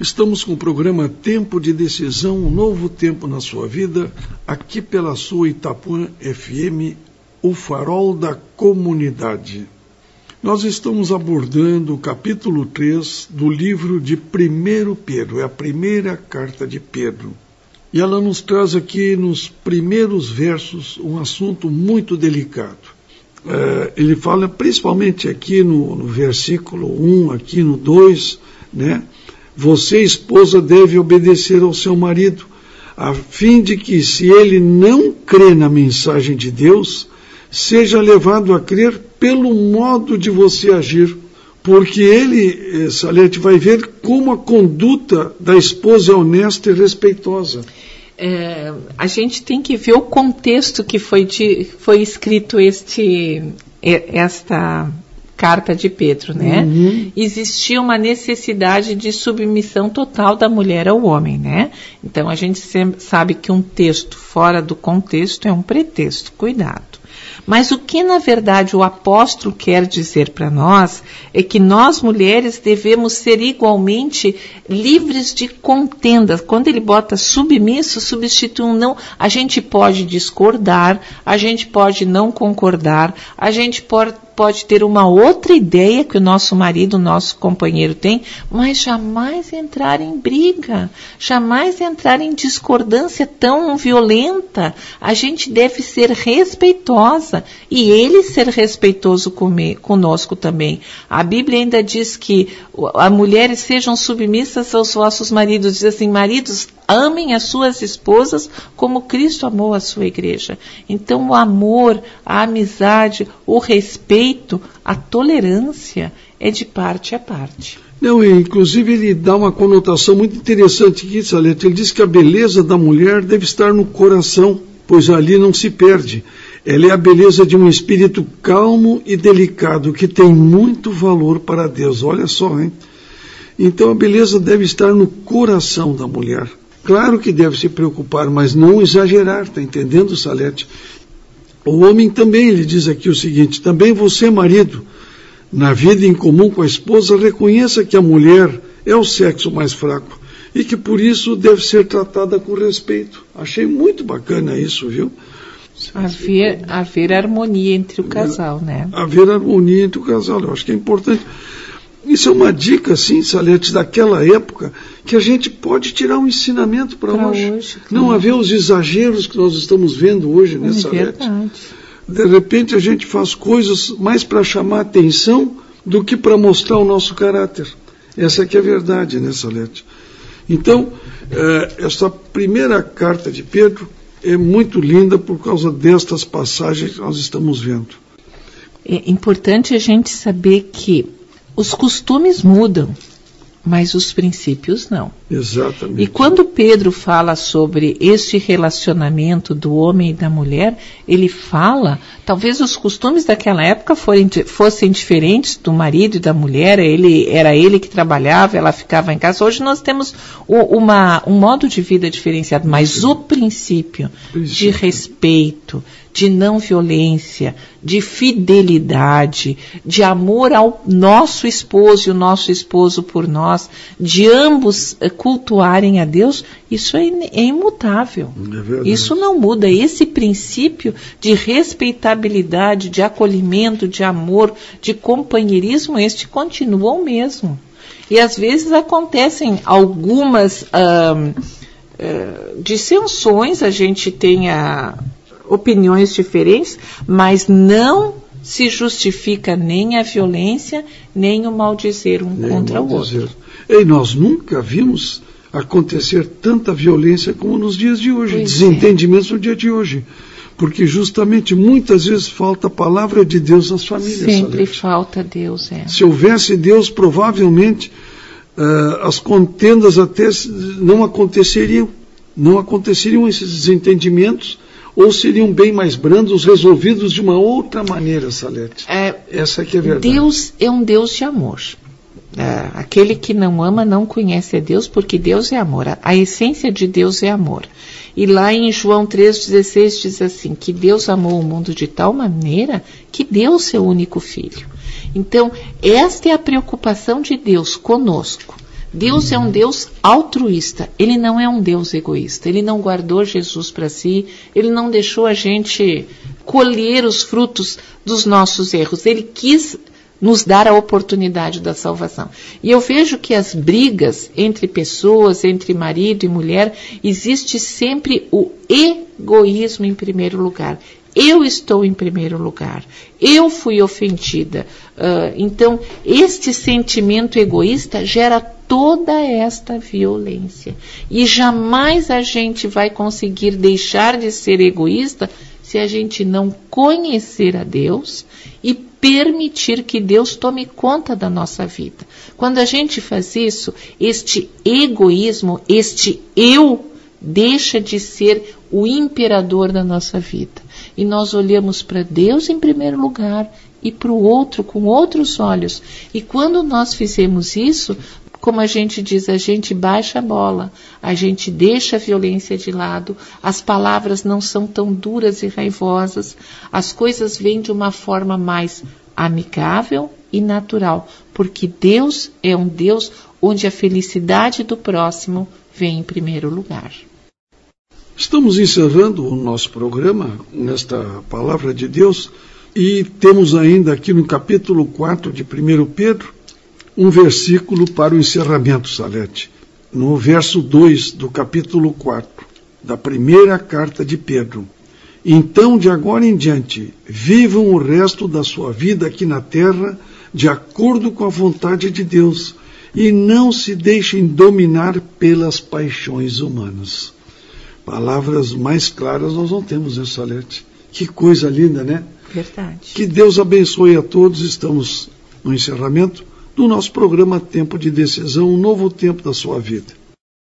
Estamos com o programa Tempo de Decisão, um novo tempo na sua vida, aqui pela sua Itapuã FM, o farol da comunidade. Nós estamos abordando o capítulo 3 do livro de 1 Pedro, é a primeira carta de Pedro. E ela nos traz aqui nos primeiros versos um assunto muito delicado. É, ele fala principalmente aqui no, no versículo 1, aqui no 2, né? Você, esposa, deve obedecer ao seu marido, a fim de que, se ele não crê na mensagem de Deus, seja levado a crer pelo modo de você agir. Porque ele, Salete, vai ver como a conduta da esposa é honesta e respeitosa. É, a gente tem que ver o contexto que foi, de, foi escrito este, esta carta de Pedro, né? Uhum. Existia uma necessidade de submissão total da mulher ao homem, né? Então a gente sabe que um texto fora do contexto é um pretexto. Cuidado. Mas o que na verdade o apóstolo quer dizer para nós é que nós mulheres devemos ser igualmente livres de contendas. Quando ele bota submisso, substitui um não. A gente pode discordar, a gente pode não concordar, a gente pode pode ter uma outra ideia que o nosso marido, o nosso companheiro tem, mas jamais entrar em briga, jamais entrar em discordância tão violenta. A gente deve ser respeitosa e ele ser respeitoso conosco também. A Bíblia ainda diz que as mulheres sejam submissas aos vossos maridos. Diz assim, maridos, amem as suas esposas como Cristo amou a sua igreja. Então, o amor, a amizade, o respeito, a tolerância é de parte a parte. Não, inclusive ele dá uma conotação muito interessante aqui, Salete. Ele diz que a beleza da mulher deve estar no coração, pois ali não se perde. Ela é a beleza de um espírito calmo e delicado, que tem muito valor para Deus. Olha só, hein? Então a beleza deve estar no coração da mulher. Claro que deve se preocupar, mas não exagerar, está entendendo, Salete? O homem também, ele diz aqui o seguinte: também você, marido, na vida em comum com a esposa, reconheça que a mulher é o sexo mais fraco e que por isso deve ser tratada com respeito. Achei muito bacana isso, viu? Haver, haver harmonia entre o casal, né? Haver harmonia entre o casal, eu acho que é importante. Isso é uma dica, sim, Salete, daquela época, que a gente pode tirar um ensinamento para hoje. hoje claro. Não haver os exageros que nós estamos vendo hoje, né, é Salete? Verdade. De repente a gente faz coisas mais para chamar atenção do que para mostrar o nosso caráter. Essa que é a verdade, né, Salete? Então, eh, essa primeira carta de Pedro é muito linda por causa destas passagens que nós estamos vendo. É importante a gente saber que os costumes mudam, mas os princípios não. Exatamente. E quando Pedro fala sobre este relacionamento do homem e da mulher, ele fala, talvez os costumes daquela época forem, fossem diferentes do marido e da mulher, ele, era ele que trabalhava, ela ficava em casa. Hoje nós temos uma, um modo de vida diferenciado, mas o princípio, de respeito, de não violência, de fidelidade, de amor ao nosso esposo e o nosso esposo por nós, de ambos eh, cultuarem a Deus, isso é, é imutável. É isso não muda. Esse princípio de respeitabilidade, de acolhimento, de amor, de companheirismo, este continua o mesmo. E às vezes acontecem algumas uh, dissensões, a gente tem a opiniões diferentes, mas não se justifica nem a violência, nem o maldizer um nem contra o outro. E nós nunca vimos acontecer tanta violência como nos dias de hoje, pois desentendimentos é. no dia de hoje. Porque justamente muitas vezes falta a palavra de Deus nas famílias. Sempre falta Deus, é. Se houvesse Deus, provavelmente uh, as contendas até não aconteceriam. Não aconteceriam esses desentendimentos ou seriam bem mais brandos, resolvidos de uma outra maneira, Salete? É, Essa que é a verdade. Deus é um Deus de amor. É, aquele que não ama não conhece a Deus, porque Deus é amor. A, a essência de Deus é amor. E lá em João 3,16 diz assim: que Deus amou o mundo de tal maneira que deu seu único filho. Então, esta é a preocupação de Deus conosco Deus é um Deus altruísta, ele não é um Deus egoísta. Ele não guardou Jesus para si, ele não deixou a gente colher os frutos dos nossos erros. Ele quis nos dar a oportunidade da salvação. E eu vejo que as brigas entre pessoas, entre marido e mulher, existe sempre o egoísmo em primeiro lugar. Eu estou em primeiro lugar. Eu fui ofendida. Uh, então, este sentimento egoísta gera toda esta violência. E jamais a gente vai conseguir deixar de ser egoísta se a gente não conhecer a Deus e permitir que Deus tome conta da nossa vida. Quando a gente faz isso, este egoísmo, este eu, deixa de ser o imperador da nossa vida. E nós olhamos para Deus em primeiro lugar e para o outro com outros olhos. E quando nós fizemos isso, como a gente diz, a gente baixa a bola, a gente deixa a violência de lado, as palavras não são tão duras e raivosas, as coisas vêm de uma forma mais amigável e natural, porque Deus é um Deus onde a felicidade do próximo vem em primeiro lugar. Estamos encerrando o nosso programa nesta palavra de Deus e temos ainda aqui no capítulo 4 de 1 Pedro um versículo para o encerramento, Salete. No verso 2 do capítulo 4 da primeira carta de Pedro. Então, de agora em diante, vivam o resto da sua vida aqui na terra de acordo com a vontade de Deus e não se deixem dominar pelas paixões humanas. Palavras mais claras nós não temos, né, Salete? Que coisa linda, né? Verdade. Que Deus abençoe a todos. Estamos no encerramento do nosso programa Tempo de Decisão, um novo tempo da sua vida.